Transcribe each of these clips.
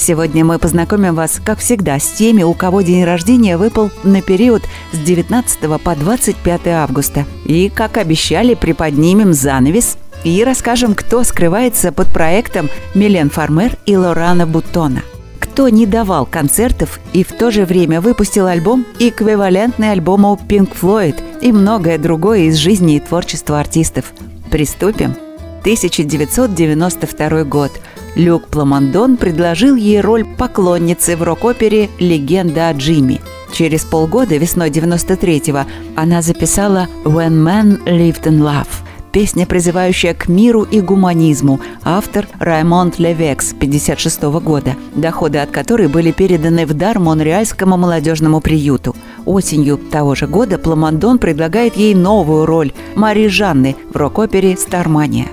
Сегодня мы познакомим вас, как всегда, с теми, у кого день рождения выпал на период с 19 по 25 августа. И, как обещали, приподнимем занавес и расскажем, кто скрывается под проектом Милен Фармер и Лорана Буттона. Кто не давал концертов и в то же время выпустил альбом, эквивалентный альбому Pink Floyd и многое другое из жизни и творчества артистов. Приступим. 1992 год – Люк Пламондон предложил ей роль поклонницы в рок-опере «Легенда о Джимми». Через полгода, весной 93-го, она записала «When Men Lived in Love», песня, призывающая к миру и гуманизму, автор Раймонд Левекс 56 года, доходы от которой были переданы в дар Монреальскому молодежному приюту. Осенью того же года Пламондон предлагает ей новую роль – Мари Жанны в рок-опере «Стармания».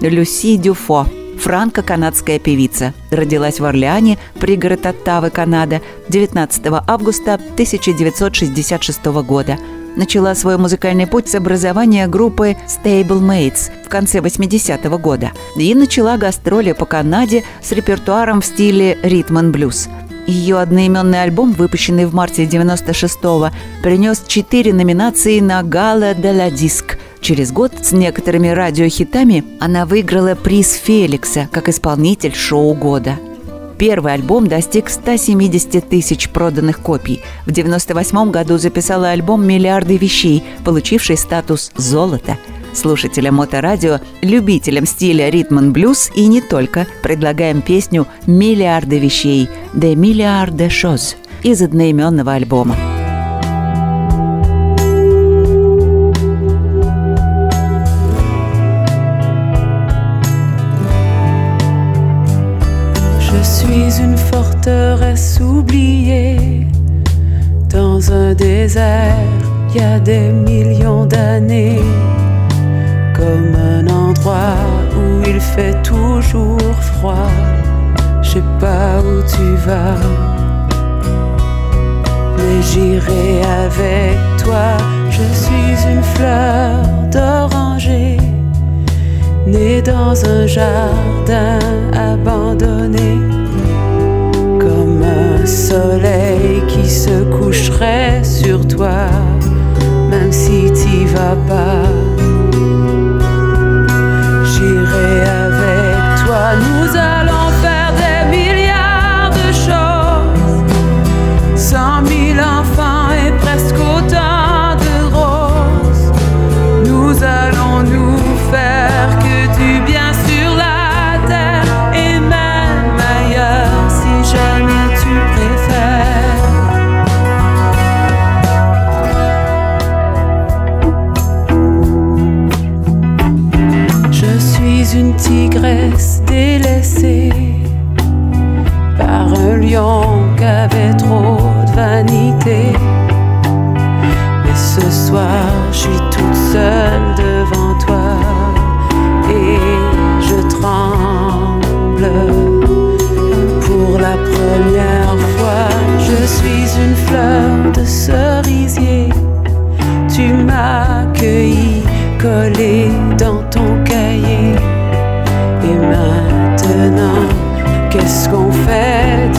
Люси Дюфо франко-канадская певица. Родилась в Орлеане, пригород Оттавы, Канада, 19 августа 1966 года. Начала свой музыкальный путь с образования группы Stablemates в конце 80-го года и начала гастроли по Канаде с репертуаром в стиле ритм-н-блюз. Ее одноименный альбом, выпущенный в марте 96-го, принес четыре номинации на «Гала де ла Диск», Через год с некоторыми радиохитами она выиграла приз Феликса как исполнитель шоу года. Первый альбом достиг 170 тысяч проданных копий. В 1998 году записала альбом «Миллиарды вещей», получивший статус «золота». Слушателям моторадио, любителям стиля ритм блюз и не только, предлагаем песню «Миллиарды вещей» «De Milliarde Choses» из одноименного альбома. Oublié dans un désert il y a des millions d'années, comme un endroit où il fait toujours froid. Je sais pas où tu vas, mais j'irai avec toi. Je suis une fleur d'oranger, née dans un jardin abandonné soleil qui se coucherait sur toi, même si t'y vas pas. J'irai avec toi, nous délaissée par un lion qui avait trop de vanité. Mais ce soir, je suis toute seule devant toi et je tremble. Pour la première fois, je suis une fleur de cerisier. Tu m'as accueilli, collé dans ton cahier. Qu'est-ce qu'on fait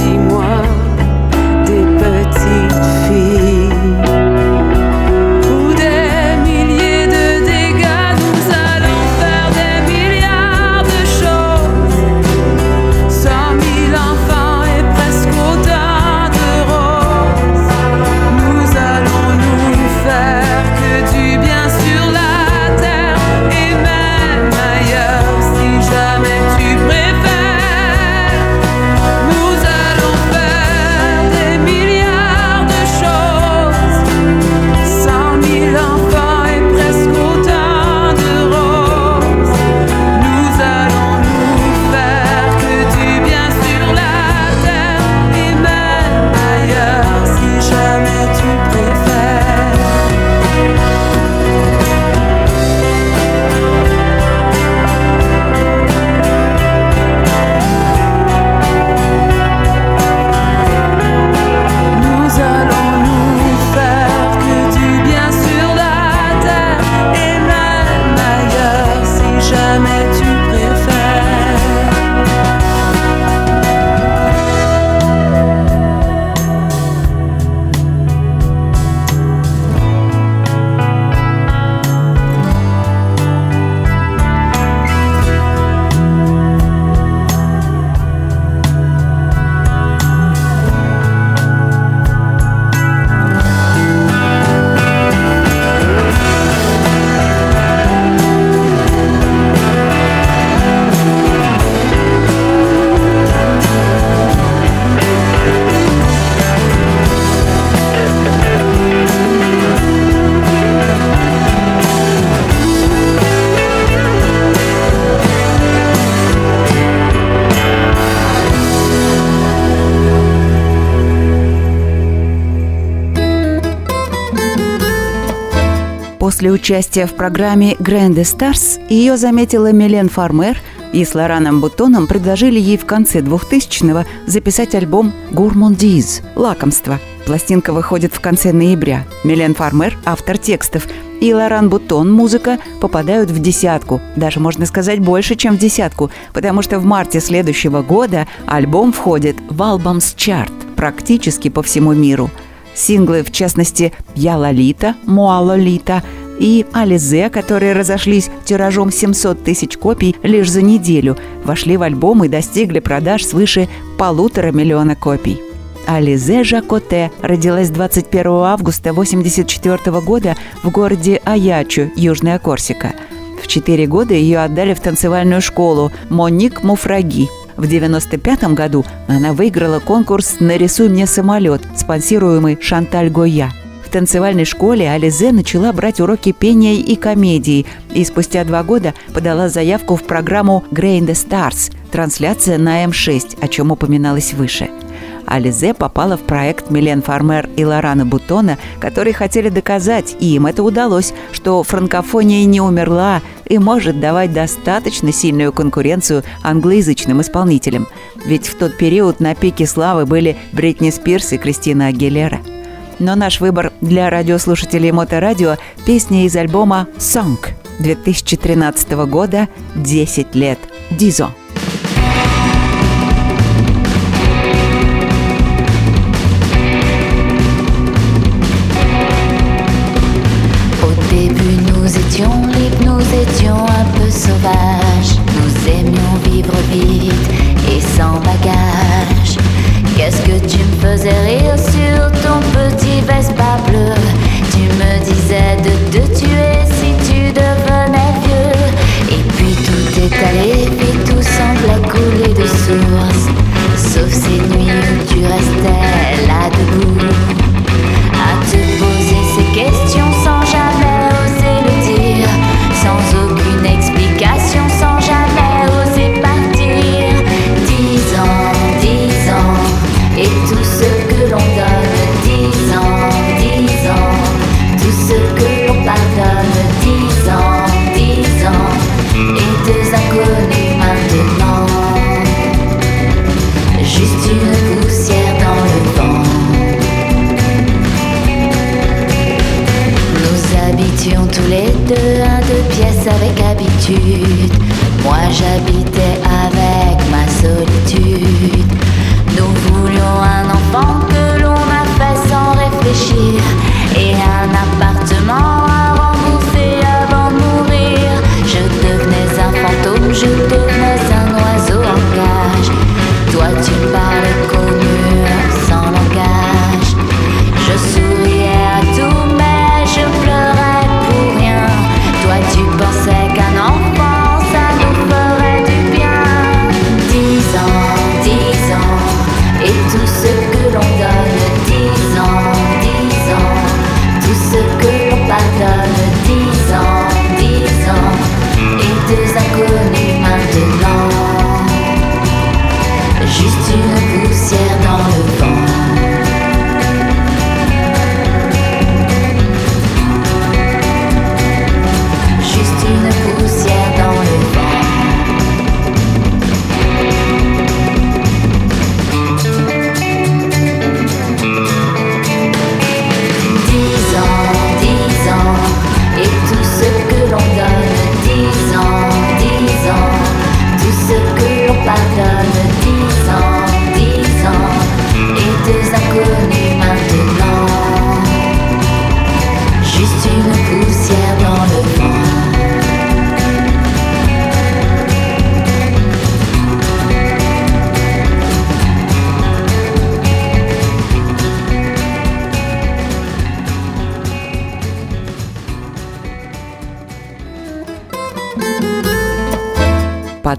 После участия в программе Grand Stars ее заметила Милен Фармер и с Лораном Бутоном предложили ей в конце 2000-го записать альбом «Gourmandise» – «Лакомство». Пластинка выходит в конце ноября. Милен Фармер – автор текстов, и Лоран Бутон музыка попадают в десятку, даже можно сказать больше, чем в десятку, потому что в марте следующего года альбом входит в Albums Chart практически по всему миру – Синглы, в частности, «Я Лолита», «Моа Лолита» и «Ализе», которые разошлись тиражом 700 тысяч копий лишь за неделю, вошли в альбом и достигли продаж свыше полутора миллиона копий. Ализе Жакоте родилась 21 августа 1984 года в городе Аячу, Южная Корсика. В четыре года ее отдали в танцевальную школу Моник Муфраги – в 1995 году она выиграла конкурс «Нарисуй мне самолет», спонсируемый Шанталь Гоя. Танцевальной школе Ализе начала брать уроки пения и комедии и спустя два года подала заявку в программу «Grain the Stars» – трансляция на М6, о чем упоминалось выше – Ализе попала в проект Милен Фармер и Лорана Бутона, которые хотели доказать, и им это удалось, что франкофония не умерла и может давать достаточно сильную конкуренцию англоязычным исполнителям. Ведь в тот период на пике славы были Бритни Спирс и Кристина Агилера. Но наш выбор для радиослушателей Моторадио – песня из альбома «Song» 2013 года «10 лет». Дизо.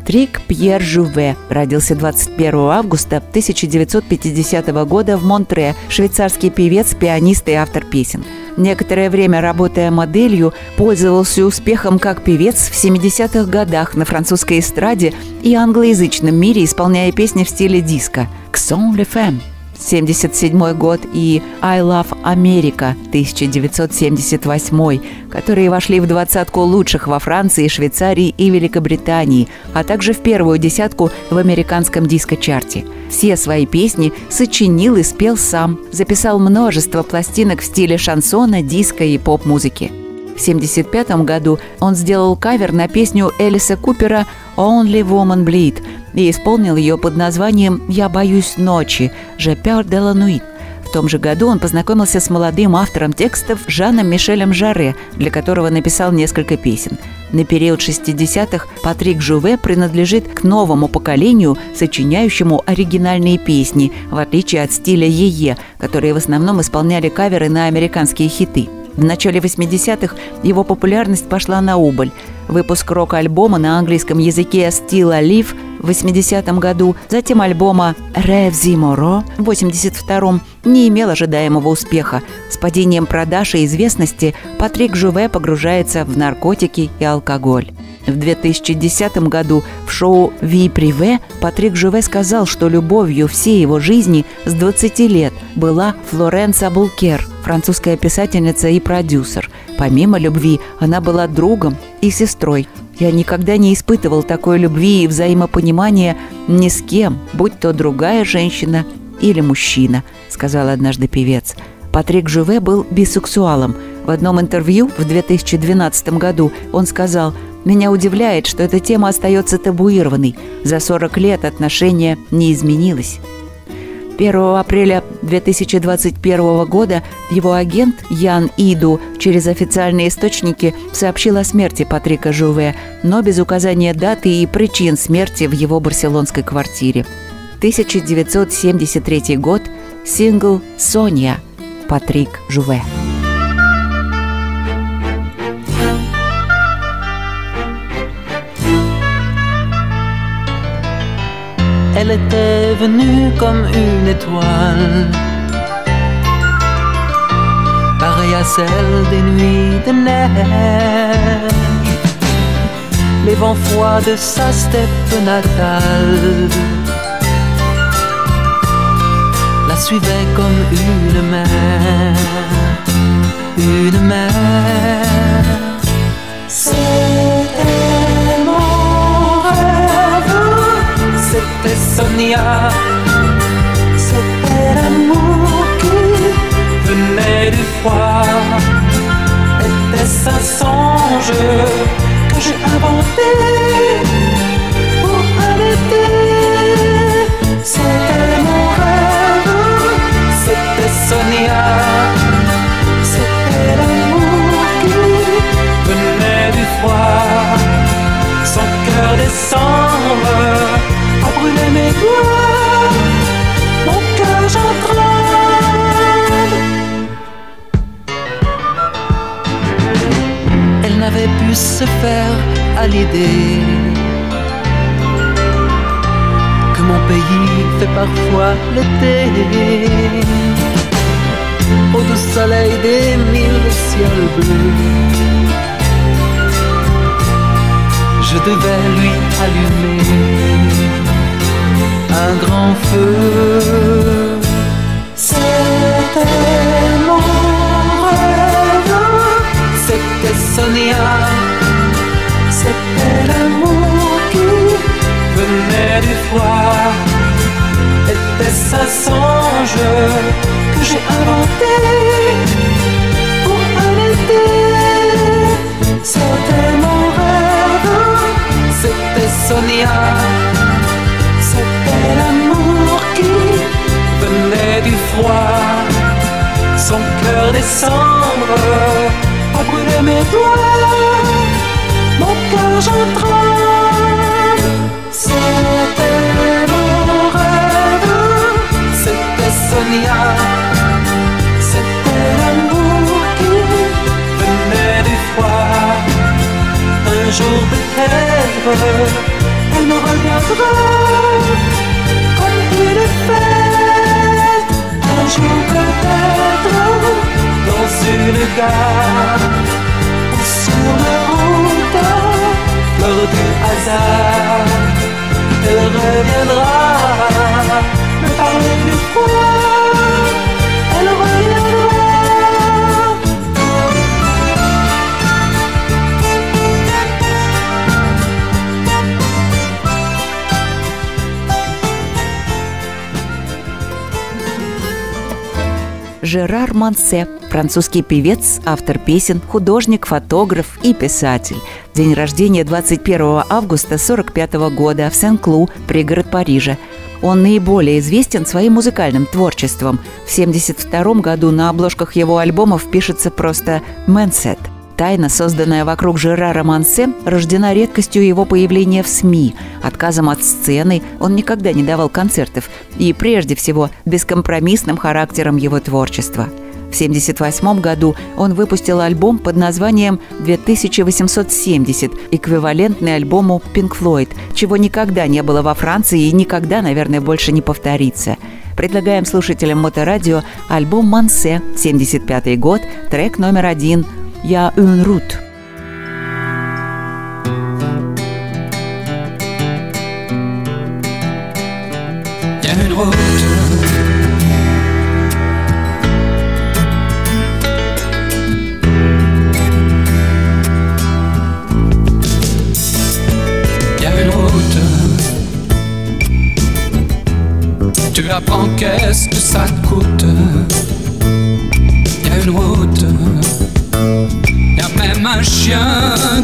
Патрик Пьер Жуве родился 21 августа 1950 года в Монтре, швейцарский певец, пианист и автор песен. Некоторое время работая моделью, пользовался успехом как певец в 70-х годах на французской эстраде и англоязычном мире, исполняя песни в стиле диско «Ксон le femme» 1977 год и «I Love America» 1978, которые вошли в двадцатку лучших во Франции, Швейцарии и Великобритании, а также в первую десятку в американском диско-чарте. Все свои песни сочинил и спел сам, записал множество пластинок в стиле шансона, диско и поп-музыки. В 1975 году он сделал кавер на песню Элиса Купера «Only Woman Bleed» и исполнил ее под названием «Я боюсь ночи» «Je peur de la nuit». В том же году он познакомился с молодым автором текстов Жаном Мишелем Жаре, для которого написал несколько песен. На период 60-х Патрик Жуве принадлежит к новому поколению, сочиняющему оригинальные песни, в отличие от стиля Е.Е., которые в основном исполняли каверы на американские хиты – в начале 80-х его популярность пошла на убыль. Выпуск рок-альбома на английском языке «Still Alive» в 80-м году, затем альбома «Rev Zimoro» в 82-м не имел ожидаемого успеха. С падением продаж и известности Патрик Жуве погружается в наркотики и алкоголь. В 2010 году в шоу «Ви Приве» Патрик Жуве сказал, что любовью всей его жизни с 20 лет была Флоренса Булкер, французская писательница и продюсер. Помимо любви, она была другом и сестрой. Я никогда не испытывал такой любви и взаимопонимания ни с кем, будь то другая женщина или мужчина, сказал однажды певец. Патрик Жуве был бисексуалом. В одном интервью в 2012 году он сказал – меня удивляет, что эта тема остается табуированной. За 40 лет отношения не изменилось. 1 апреля 2021 года его агент Ян Иду через официальные источники сообщил о смерти Патрика Жуве, но без указания даты и причин смерти в его барселонской квартире. 1973 год. Сингл «Соня» Патрик Жуве. Elle était venue comme une étoile, pareille à celle des nuits de neige. Les vents froids de sa steppe natale la suivaient comme une mer, une mer. C'était Sonia. C'était l'amour qui venait du froid. Était-ce un songe que j'ai inventé pour arrêter C'était mon rêve, c'était Sonia. C'était l'amour qui venait du froid. Son cœur descendre brûler mes doigts, mon cœur Elle n'avait pu se faire à l'idée que mon pays fait parfois l'été. Au doux soleil des mille ciels bleus, je devais lui allumer un grand feu. C'était mon rêve, c'était Sonia, c'était l'amour qui venait du froid. Était-ce un songe que j'ai inventé pour un été? C'était mon rêve, c'était Sonia l'amour qui venait du froid. Son cœur décembre a brûlé mes doigts. Mon cœur j'en tremble. C'était mon rêve, c'était Sonia. C'était l'amour qui venait du froid. Un jour peut-être elle me reviendra Un jour peut-être dans une gare ou sur la route, fleur du hasard. Elle reviendra me parler du froid. Жерар Мансе, французский певец, автор песен, художник, фотограф и писатель. День рождения 21 августа 1945 года в Сен-Клу, пригород Парижа. Он наиболее известен своим музыкальным творчеством. В 1972 году на обложках его альбомов пишется просто «Мэнсет». Тайна, созданная вокруг Жерара Мансе, рождена редкостью его появления в СМИ, отказом от сцены, он никогда не давал концертов, и прежде всего бескомпромиссным характером его творчества. В 1978 году он выпустил альбом под названием «2870», эквивалентный альбому Pink Floyd, чего никогда не было во Франции и никогда, наверное, больше не повторится. Предлагаем слушателям Моторадио альбом «Мансе», 75 год, трек номер один «Я une route». Il y a une route. Il y a une route. Tu apprends qu'est-ce que ça te coûte.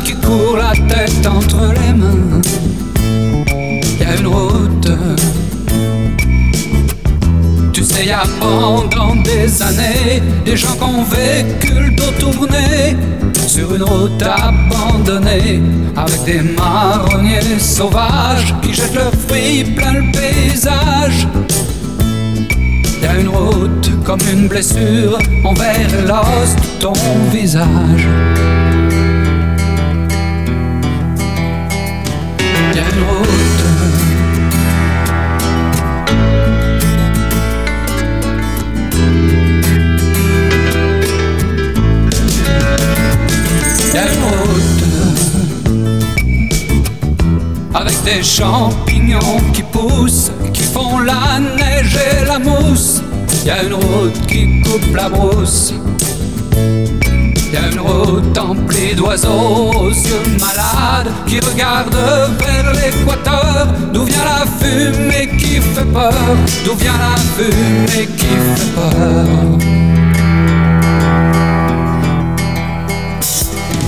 Qui court la tête entre les mains. Y a une route. Tu sais, y a pendant des années des gens qui ont vécu le dos tourné sur une route abandonnée avec des marronniers sauvages qui jettent leurs fruits plein le paysage. Y une route comme une blessure envers l'os de ton visage. Y a une route. Y a une route avec des champignons qui poussent, qui font la neige et la mousse. Y a une route qui coupe la brousse. Y a une route emplie d'oiseaux aux yeux malades qui regardent vers l'équateur. D'où vient la fumée qui fait peur? D'où vient la fumée qui fait peur?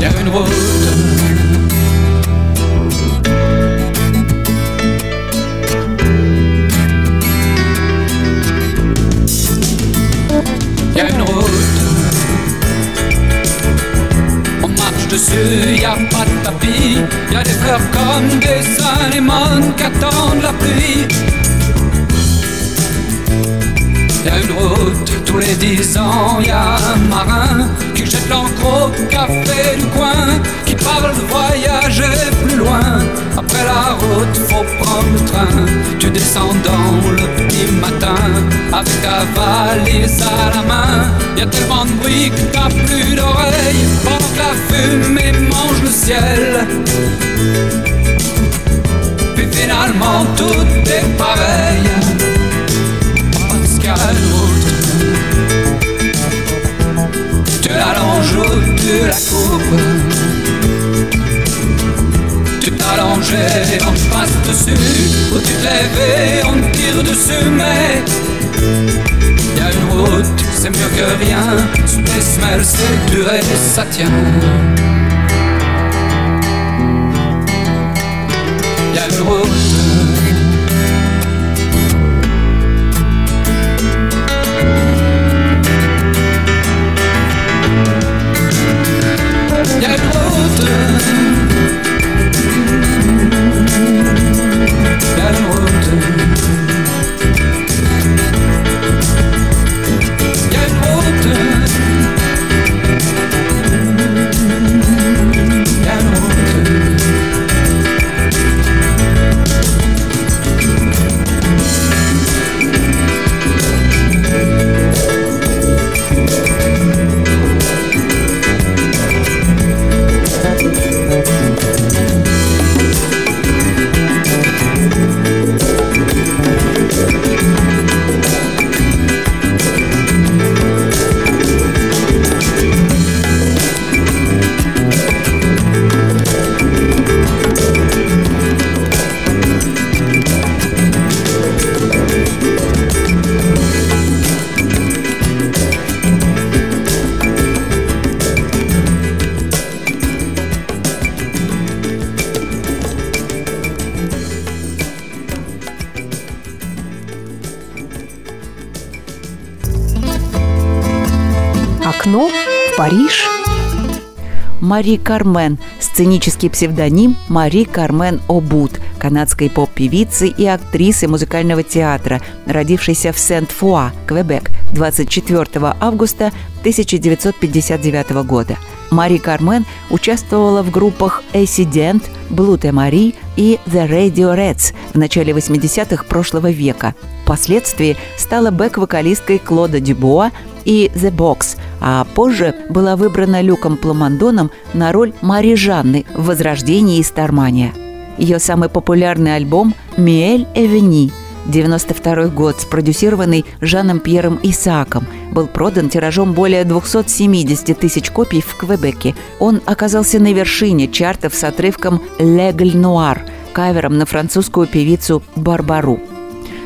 Y a une route. Dessus, y a pas de tapis. Y a des fleurs comme des anémones qui attendent la pluie. Y a une route tous les dix ans, y a un marin qui jette l'encre au café du coin, parle de voyager plus loin. Après la route, faut prendre le train. Tu descends dans le petit matin avec ta valise à la main. Y a tellement de bruit que t'as plus d'oreilles. Pendant la fumée mange le ciel. Puis finalement tout est pareil. Une route. Tu l'allonges ou tu la coupes. On te passe dessus. Ou tu te lèves on te tire dessus. Mais y a une route, c'est mieux que rien. Space Smell, c'est dur et ça tient. Y une route. Мари Кармен, сценический псевдоним Мари Кармен Обут, канадской поп-певицы и актрисы музыкального театра, родившейся в Сент-Фуа, Квебек, 24 августа 1959 года. Мари Кармен участвовала в группах Accident, Blue Marie и The Radio Reds в начале 80-х прошлого века. Впоследствии стала бэк-вокалисткой Клода Дюбуа и The Box, а позже была выбрана Люком Пламондоном на роль Мари Жанны в «Возрождении и Стармания». Ее самый популярный альбом «Миэль Эвени» 92 год, спродюсированный Жаном Пьером Исааком, был продан тиражом более 270 тысяч копий в Квебеке. Он оказался на вершине чартов с отрывком «Легль Нуар», кавером на французскую певицу Барбару.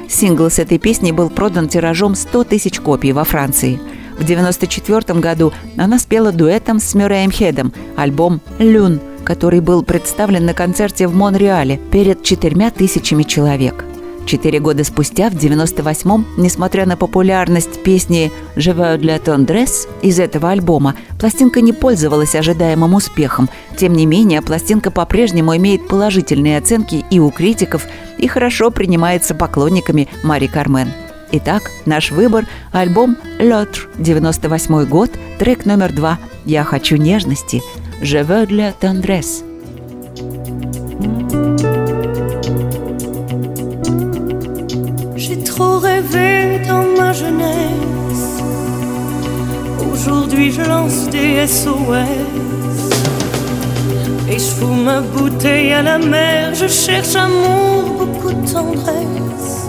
Сингл с этой песней был продан тиражом 100 тысяч копий во Франции. В 1994 году она спела дуэтом с Мюрреем Хедом альбом «Люн», который был представлен на концерте в Монреале перед четырьмя тысячами человек. Четыре года спустя, в 98-м, несмотря на популярность песни «Je veux de la tendresse» из этого альбома, пластинка не пользовалась ожидаемым успехом. Тем не менее, пластинка по-прежнему имеет положительные оценки и у критиков, и хорошо принимается поклонниками Мари Кармен. Итак, наш выбор – альбом «L'autre», 98 год, трек номер два «Я хочу нежности», «Je veux de la tendresse». trop rêvé dans ma jeunesse. Aujourd'hui, je lance des SOS. Et je fous ma bouteille à la mer. Je cherche amour, beaucoup de tendresse.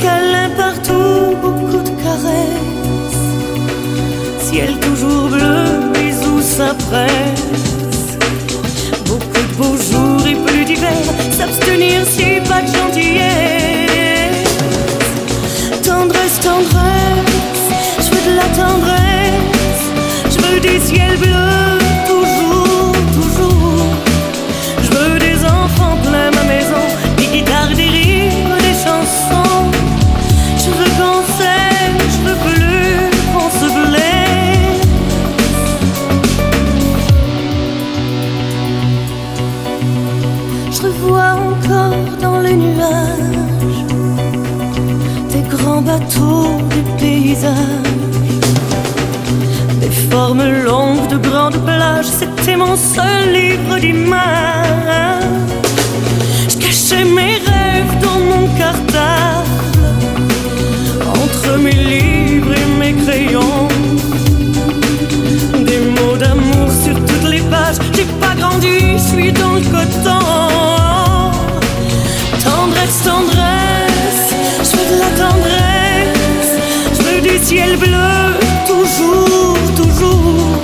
Câlin partout, beaucoup de caresses. Ciel toujours bleu, bisous, ça presse. Beaucoup de beaux jours et plus d'hiver. S'abstenir si pas de gentillesse tendresse, je veux de la tendresse, je veux des ciels bleus, toujours, toujours. Je veux des enfants plein ma maison, des guitares, des rires, des chansons. Je veux qu'on s'aime, je veux plus qu'on se blesse. Je revois encore dans les nuages grands bateaux, des paysages, des formes longues de grandes plages. C'était mon seul livre d'images. Je cachais mes rêves dans mon cartable, entre mes livres et mes crayons. Des mots d'amour sur toutes les pages. J'ai pas grandi, je suis dans le coton. Tendresse, tendresse, toujours, toujours.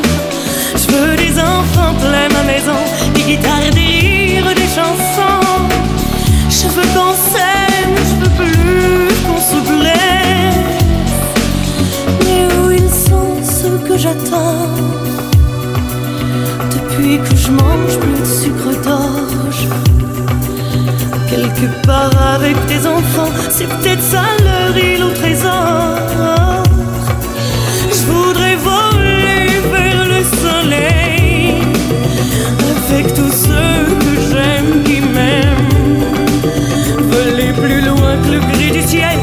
Je veux des enfants plein ma maison, des guitares, des rires, des chansons. Je veux qu'on s'aime, je veux plus qu'on se. Mais où ils sont ceux que j'attends? Depuis que je mange plus de sucre d'orge Quelque part avec tes enfants C'est peut-être ça leur île au trésor Je voudrais voler vers le soleil. Avec tous ceux que j'aime qui m'aiment. Voler plus loin que le gris du ciel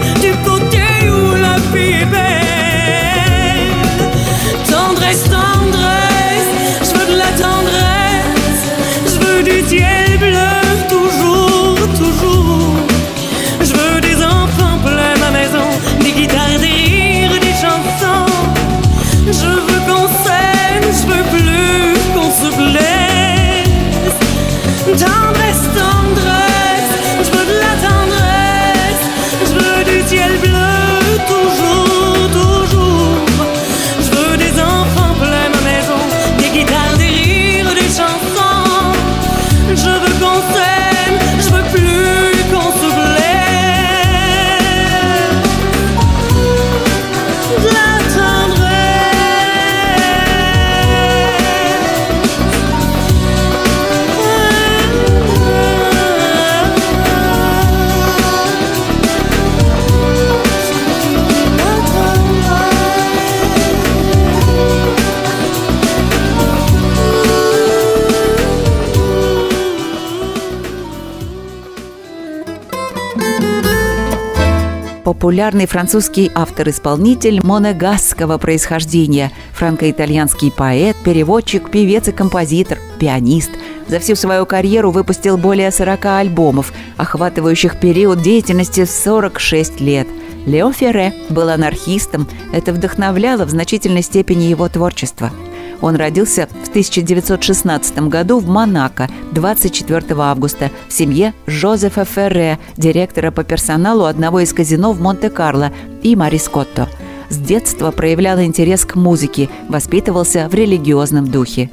популярный французский автор-исполнитель монегасского происхождения, франко-итальянский поэт, переводчик, певец и композитор, пианист. За всю свою карьеру выпустил более 40 альбомов, охватывающих период деятельности 46 лет. Лео Ферре был анархистом, это вдохновляло в значительной степени его творчество – он родился в 1916 году в Монако 24 августа в семье Жозефа Ферре, директора по персоналу одного из казино в Монте-Карло, и Мари Скотто. С детства проявлял интерес к музыке, воспитывался в религиозном духе.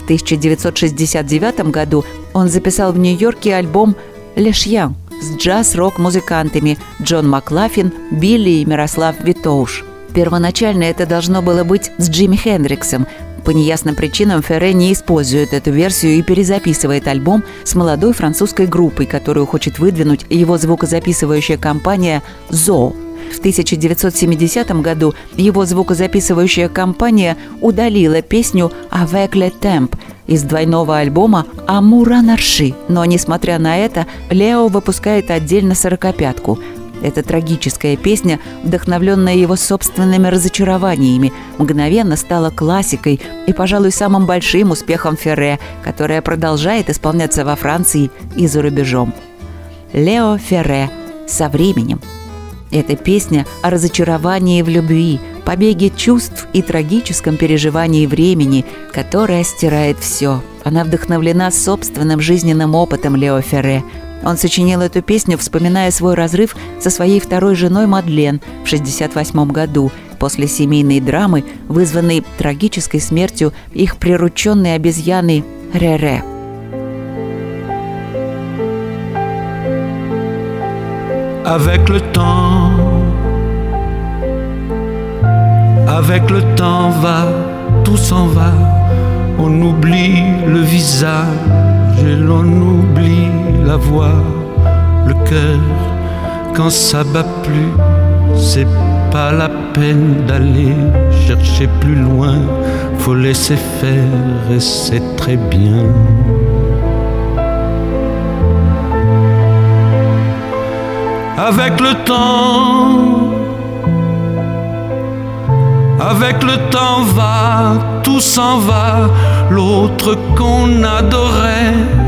В 1969 году он записал в Нью-Йорке альбом «Лешьян» с джаз-рок-музыкантами Джон Маклафин, Билли и Мирослав Витоуш. Первоначально это должно было быть с Джимми Хендриксом. По неясным причинам Ферре не использует эту версию и перезаписывает альбом с молодой французской группой, которую хочет выдвинуть его звукозаписывающая компания «Зоо». В 1970 году его звукозаписывающая компания удалила песню «Avec le temp» из двойного альбома «Амура Нарши», но, несмотря на это, Лео выпускает отдельно сорокопятку – эта трагическая песня, вдохновленная его собственными разочарованиями, мгновенно стала классикой и, пожалуй, самым большим успехом Ферре, которая продолжает исполняться во Франции и за рубежом. Лео Ферре «Со временем». Эта песня о разочаровании в любви, побеге чувств и трагическом переживании времени, которое стирает все. Она вдохновлена собственным жизненным опытом Лео Ферре, он сочинил эту песню, вспоминая свой разрыв со своей второй женой Мадлен в 1968 году после семейной драмы, вызванной трагической смертью их прирученной обезьяны Рере. Avec le temps, avec le temps va, tout s'en va, on oublie le visage et l'on oublie la voix, le cœur, quand ça bat plus, c'est pas la peine d'aller chercher plus loin, faut laisser faire et c'est très bien. Avec le temps, avec le temps va, tout s'en va, l'autre qu'on adorait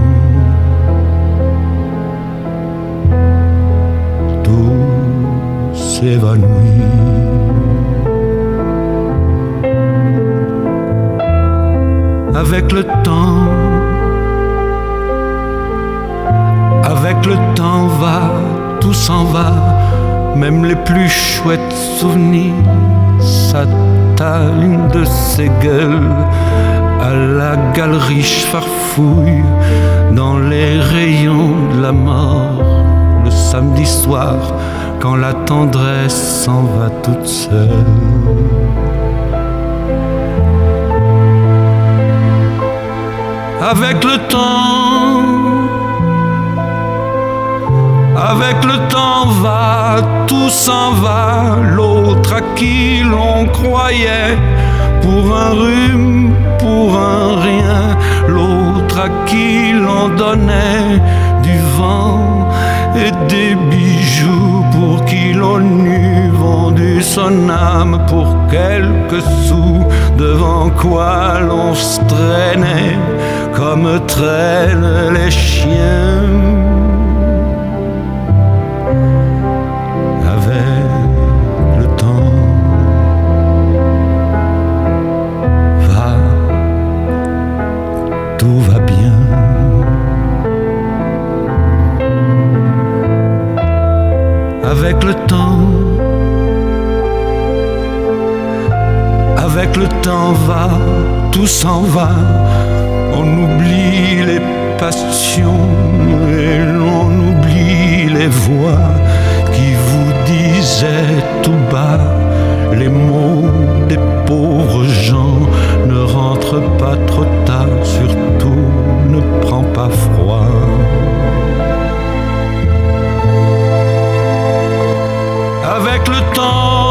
Avec le temps, avec le temps va, tout s'en va, même les plus chouettes souvenirs s'attallent de ses gueules. À la galerie farfouille dans les rayons de la mort le samedi soir quand la tendresse s'en va toute seule. Avec le temps, avec le temps va, tout s'en va, l'autre à qui l'on croyait, pour un rhume, pour un rien, l'autre à qui l'on donnait du vent et des bijoux pour qui l'on eût vendu son âme pour quelques sous, devant quoi l'on se traînait comme traînent les chiens. Le temps va, tout s'en va, on oublie les passions et l'on oublie les voix qui vous disaient tout bas les mots des pauvres gens. Ne rentre pas trop tard, surtout ne prends pas froid. Avec le temps,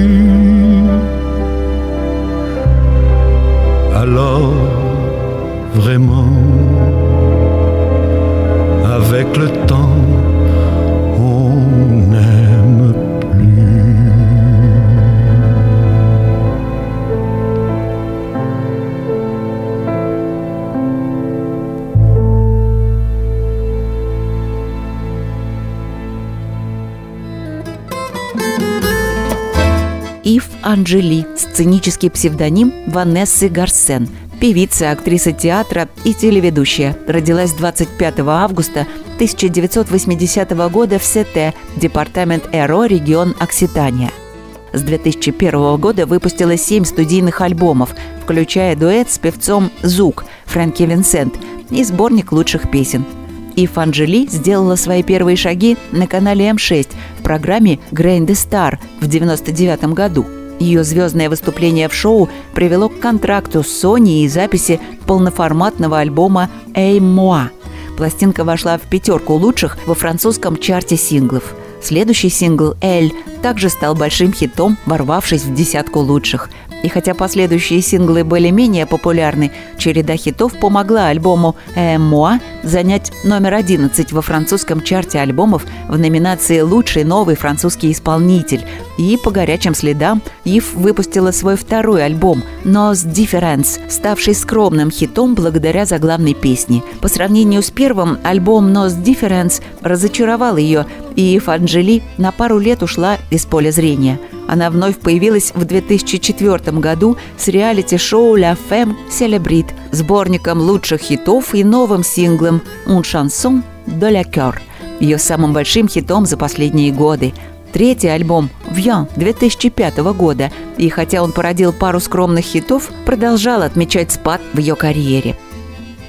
Vraiment, avec le temps, on n'aime. Ив Анджели, сценический псевдоним Ванессы Гарсен, певица, актриса театра и телеведущая. Родилась 25 августа 1980 года в Сете, департамент Эро, регион Окситания. С 2001 года выпустила семь студийных альбомов, включая дуэт с певцом Зук Фрэнки Винсент и сборник лучших песен. Ив Анджели сделала свои первые шаги на канале М6 в программе «Grain the Star» в 1999 году. Ее звездное выступление в шоу привело к контракту с Sony и записи полноформатного альбома «Эй Моа». Пластинка вошла в пятерку лучших во французском чарте синглов. Следующий сингл «Эль» также стал большим хитом, ворвавшись в десятку лучших. И хотя последующие синглы были менее популярны, череда хитов помогла альбому «Эмуа» занять номер 11 во французском чарте альбомов в номинации «Лучший новый французский исполнитель». И по горячим следам Ив выпустила свой второй альбом «Nos Difference», ставший скромным хитом благодаря заглавной песне. По сравнению с первым, альбом «Nos Difference» разочаровал ее, и Ив Анджели на пару лет ушла из поля зрения. Она вновь появилась в 2004 году с реалити-шоу «La Femme Celebrite», сборником лучших хитов и новым синглом «Un chanson de la cœur», ее самым большим хитом за последние годы. Третий альбом «Вьян» 2005 года, и хотя он породил пару скромных хитов, продолжал отмечать спад в ее карьере.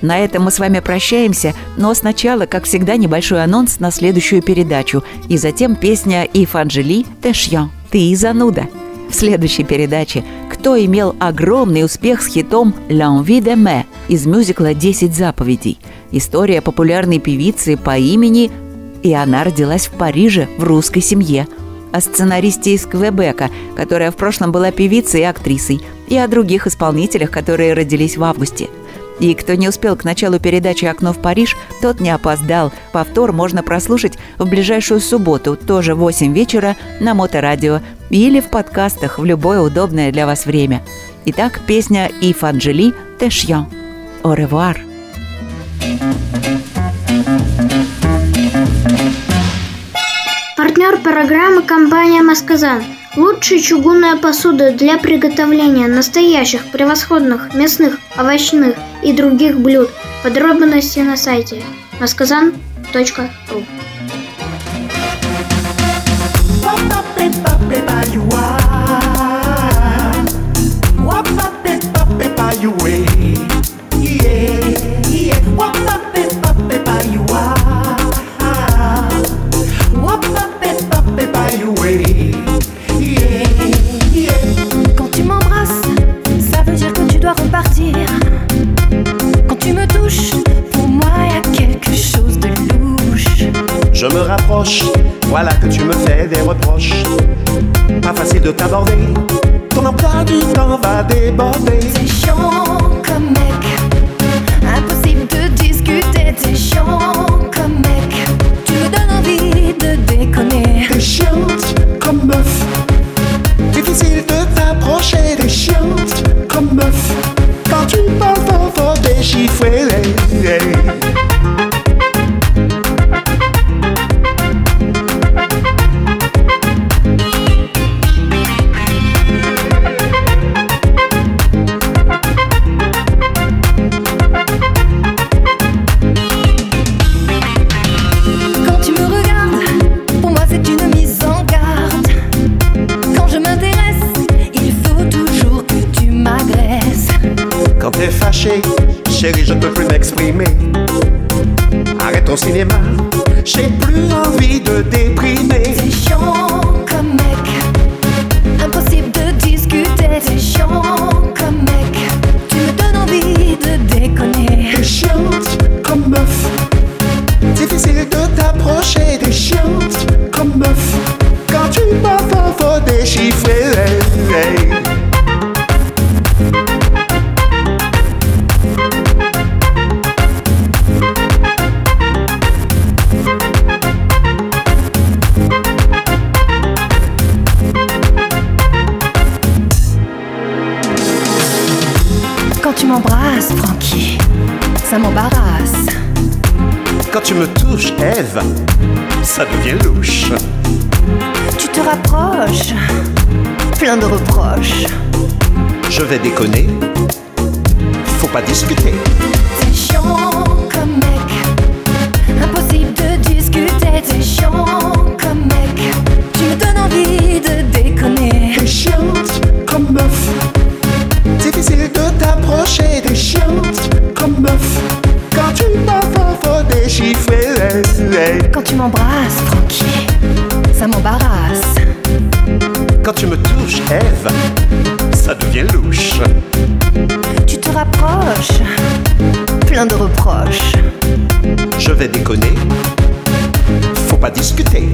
На этом мы с вами прощаемся, но сначала, как всегда, небольшой анонс на следующую передачу, и затем песня «Ив Анжели Тэшьян» «Ты зануда». В следующей передаче кто имел огромный успех с хитом «L'envie d'aimer» из мюзикла «Десять заповедей». История популярной певицы по имени и она родилась в Париже в русской семье. О сценаристе из Квебека, которая в прошлом была певицей и актрисой, и о других исполнителях, которые родились в августе. И кто не успел к началу передачи «Окно в Париж», тот не опоздал. Повтор можно прослушать в ближайшую субботу, тоже в 8 вечера, на Моторадио или в подкастах в любое удобное для вас время. Итак, песня «Ив Анджели Тэшьян». Au revoir. Партнер программы компания «Масказан». Лучшая чугунная посуда для приготовления настоящих превосходных мясных, овощных и других блюд. Подробности на сайте masказан.ру me rapproche, voilà que tu me fais des reproches. Pas facile de t'aborder, ton emploi du temps va déborder. T'es chiant comme mec, ça m'embarrasse. Quand tu me touches, Eve, ça devient louche. Tu te rapproches, plein de reproches. Je vais déconner, faut pas discuter. C'est chiant. de reproches. Je vais déconner, faut pas discuter.